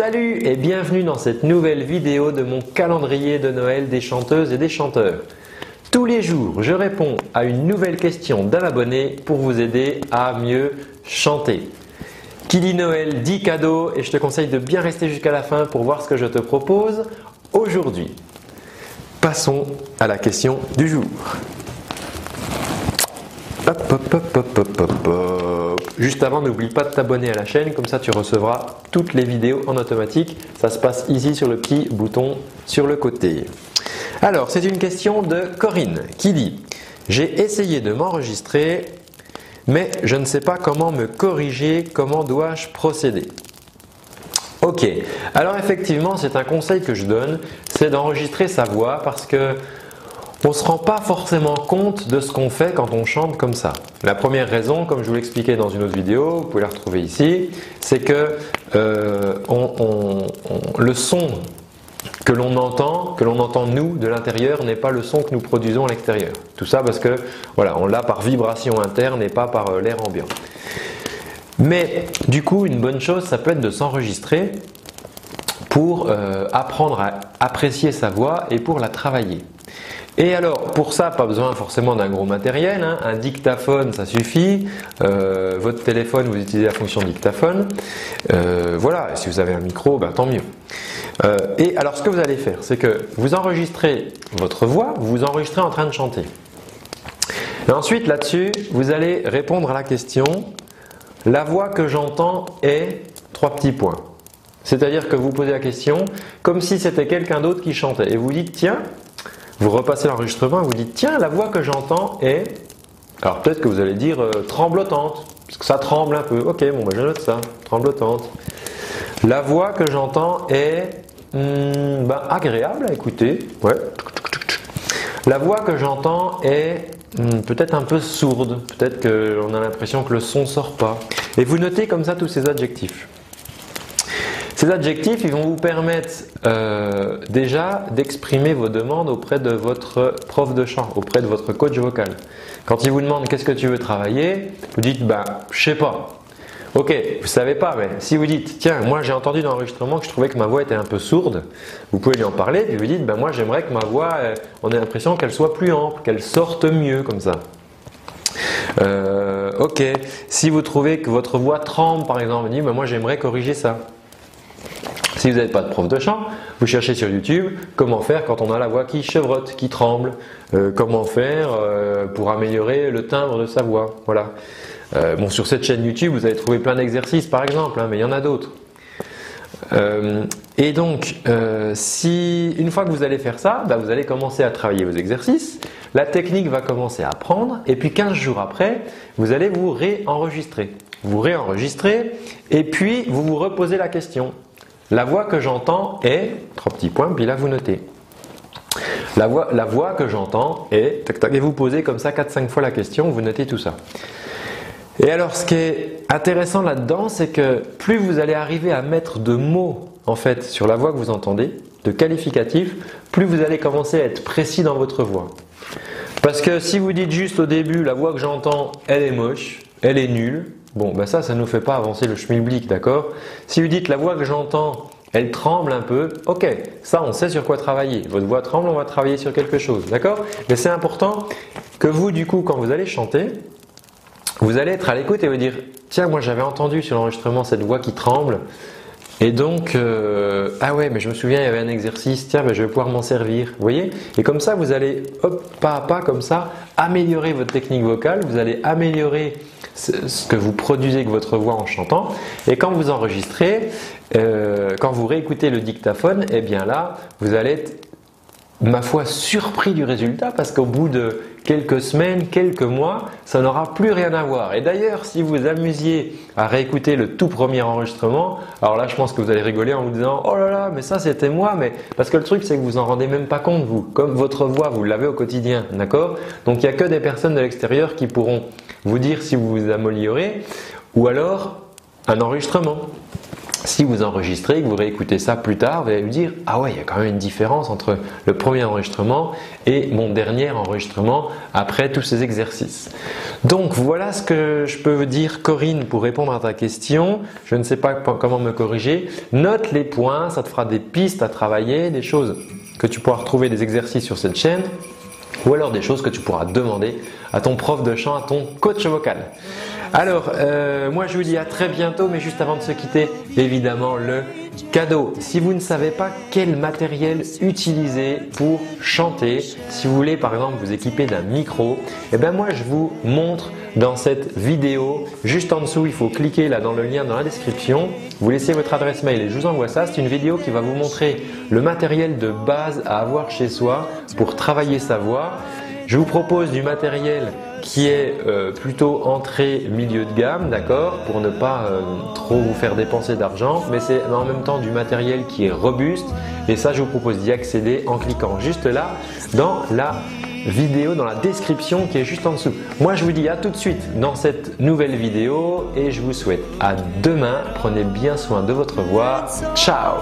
Salut et bienvenue dans cette nouvelle vidéo de mon calendrier de Noël des chanteuses et des chanteurs. Tous les jours, je réponds à une nouvelle question d'un abonné pour vous aider à mieux chanter. Qui dit Noël dit cadeau et je te conseille de bien rester jusqu'à la fin pour voir ce que je te propose aujourd'hui. Passons à la question du jour. Juste avant, n'oublie pas de t'abonner à la chaîne, comme ça tu recevras toutes les vidéos en automatique. Ça se passe ici sur le petit bouton sur le côté. Alors, c'est une question de Corinne qui dit J'ai essayé de m'enregistrer, mais je ne sais pas comment me corriger, comment dois-je procéder? Ok, alors effectivement, c'est un conseil que je donne, c'est d'enregistrer sa voix parce que on ne se rend pas forcément compte de ce qu'on fait quand on chante comme ça. La première raison, comme je vous l'expliquais dans une autre vidéo, vous pouvez la retrouver ici, c'est que euh, le son que l'on entend, que l'on entend nous de l'intérieur, n'est pas le son que nous produisons à l'extérieur. Tout ça parce que voilà, on l'a par vibration interne et pas par euh, l'air ambiant. Mais du coup, une bonne chose, ça peut être de s'enregistrer pour euh, apprendre à apprécier sa voix et pour la travailler. Et alors, pour ça, pas besoin forcément d'un gros matériel. Hein. Un dictaphone, ça suffit. Euh, votre téléphone, vous utilisez la fonction dictaphone. Euh, voilà, si vous avez un micro, ben, tant mieux. Euh, et alors, ce que vous allez faire, c'est que vous enregistrez votre voix, vous vous enregistrez en train de chanter. Et ensuite, là-dessus, vous allez répondre à la question la voix que j'entends est trois petits points. C'est-à-dire que vous posez la question comme si c'était quelqu'un d'autre qui chantait. Et vous dites tiens, vous repassez l'enregistrement et vous dites tiens, la voix que j'entends est. Alors peut-être que vous allez dire euh, tremblotante, parce que ça tremble un peu. Ok, bon, moi je note ça, tremblotante. La voix que j'entends est hmm, ben, agréable à écouter. Ouais. La voix que j'entends est hmm, peut-être un peu sourde. Peut-être qu'on a l'impression que le son sort pas. Et vous notez comme ça tous ces adjectifs. Ces adjectifs, ils vont vous permettre euh, déjà d'exprimer vos demandes auprès de votre prof de chant, auprès de votre coach vocal. Quand il vous demande qu'est-ce que tu veux travailler, vous dites bah je sais pas. Ok, vous savez pas, mais si vous dites tiens, moi j'ai entendu dans l'enregistrement que je trouvais que ma voix était un peu sourde, vous pouvez lui en parler, puis vous dites bah moi j'aimerais que ma voix, euh, on ait l'impression qu'elle soit plus ample, qu'elle sorte mieux comme ça. Euh, ok, si vous trouvez que votre voix tremble par exemple, vous dites bah, moi j'aimerais corriger ça. Si vous n'avez pas de prof de chant, vous cherchez sur YouTube comment faire quand on a la voix qui chevrotte, qui tremble, euh, comment faire euh, pour améliorer le timbre de sa voix. Voilà. Euh, bon, sur cette chaîne YouTube, vous allez trouver plein d'exercices par exemple, hein, mais il y en a d'autres. et donc, si une fois que vous allez faire ça, bah, vous allez commencer à travailler vos exercices. La technique va commencer à apprendre, et puis 15 jours après, vous allez vous réenregistrer. Vous réenregistrez, et puis vous vous reposez la question. La voix que j'entends est, trois petits points, puis là vous notez. La voix, que j'entends est, tac, tac, et vous posez comme ça 4-5 fois la question, vous notez tout ça. Et alors ce qui est intéressant là-dedans, c'est que plus vous allez arriver à mettre de mots en fait sur la voix que vous entendez, de qualificatifs, plus vous allez commencer à être précis dans votre voix. Parce que si vous dites juste au début la voix que j'entends, elle est moche, elle est nulle, Bon, ben ça, ça ne nous fait pas avancer le schmilblick, d'accord? Si vous dites la voix que j'entends, elle tremble un peu, ok, ça on sait sur quoi travailler. Votre voix tremble, on va travailler sur quelque chose, d'accord? Mais c'est important que vous, du coup, quand vous allez chanter, vous allez être à l'écoute et vous dire, tiens, moi j'avais entendu sur l'enregistrement cette voix qui tremble, et donc, euh, ah ouais, mais je me souviens, il y avait un exercice, tiens, ben, je vais pouvoir m'en servir. Vous voyez? Et comme ça, vous allez, hop, pas à pas, comme ça, améliorer votre technique vocale, vous allez améliorer ce que vous produisez avec votre voix en chantant. Et quand vous enregistrez, euh, quand vous réécoutez le dictaphone, eh bien là, vous allez être ma foi, surpris du résultat parce qu'au bout de quelques semaines, quelques mois, ça n'aura plus rien à voir. Et d'ailleurs, si vous amusiez à réécouter le tout premier enregistrement, alors là, je pense que vous allez rigoler en vous disant Oh là là, mais ça c'était moi, mais parce que le truc, c'est que vous en rendez même pas compte, vous. Comme votre voix, vous l'avez au quotidien, d'accord? Donc il n'y a que des personnes de l'extérieur qui pourront vous dire si vous vous améliorez ou alors un enregistrement. Si vous enregistrez, que vous réécoutez ça plus tard, vous allez vous dire Ah ouais, il y a quand même une différence entre le premier enregistrement et mon dernier enregistrement après tous ces exercices. Donc voilà ce que je peux vous dire, Corinne, pour répondre à ta question. Je ne sais pas comment me corriger. Note les points, ça te fera des pistes à travailler, des choses que tu pourras retrouver des exercices sur cette chaîne ou alors des choses que tu pourras demander à ton prof de chant, à ton coach vocal. Alors, euh, moi je vous dis à très bientôt, mais juste avant de se quitter, évidemment le cadeau. Si vous ne savez pas quel matériel utiliser pour chanter, si vous voulez par exemple vous équiper d'un micro, eh bien moi je vous montre dans cette vidéo. Juste en dessous, il faut cliquer là dans le lien dans la description. Vous laissez votre adresse mail et je vous envoie ça. C'est une vidéo qui va vous montrer le matériel de base à avoir chez soi pour travailler sa voix. Je vous propose du matériel qui est euh, plutôt entrée milieu de gamme, d'accord, pour ne pas euh, trop vous faire dépenser d'argent, mais c'est en même temps du matériel qui est robuste et ça je vous propose d'y accéder en cliquant juste là dans la vidéo dans la description qui est juste en dessous. Moi je vous dis à tout de suite dans cette nouvelle vidéo et je vous souhaite à demain. Prenez bien soin de votre voix. Ciao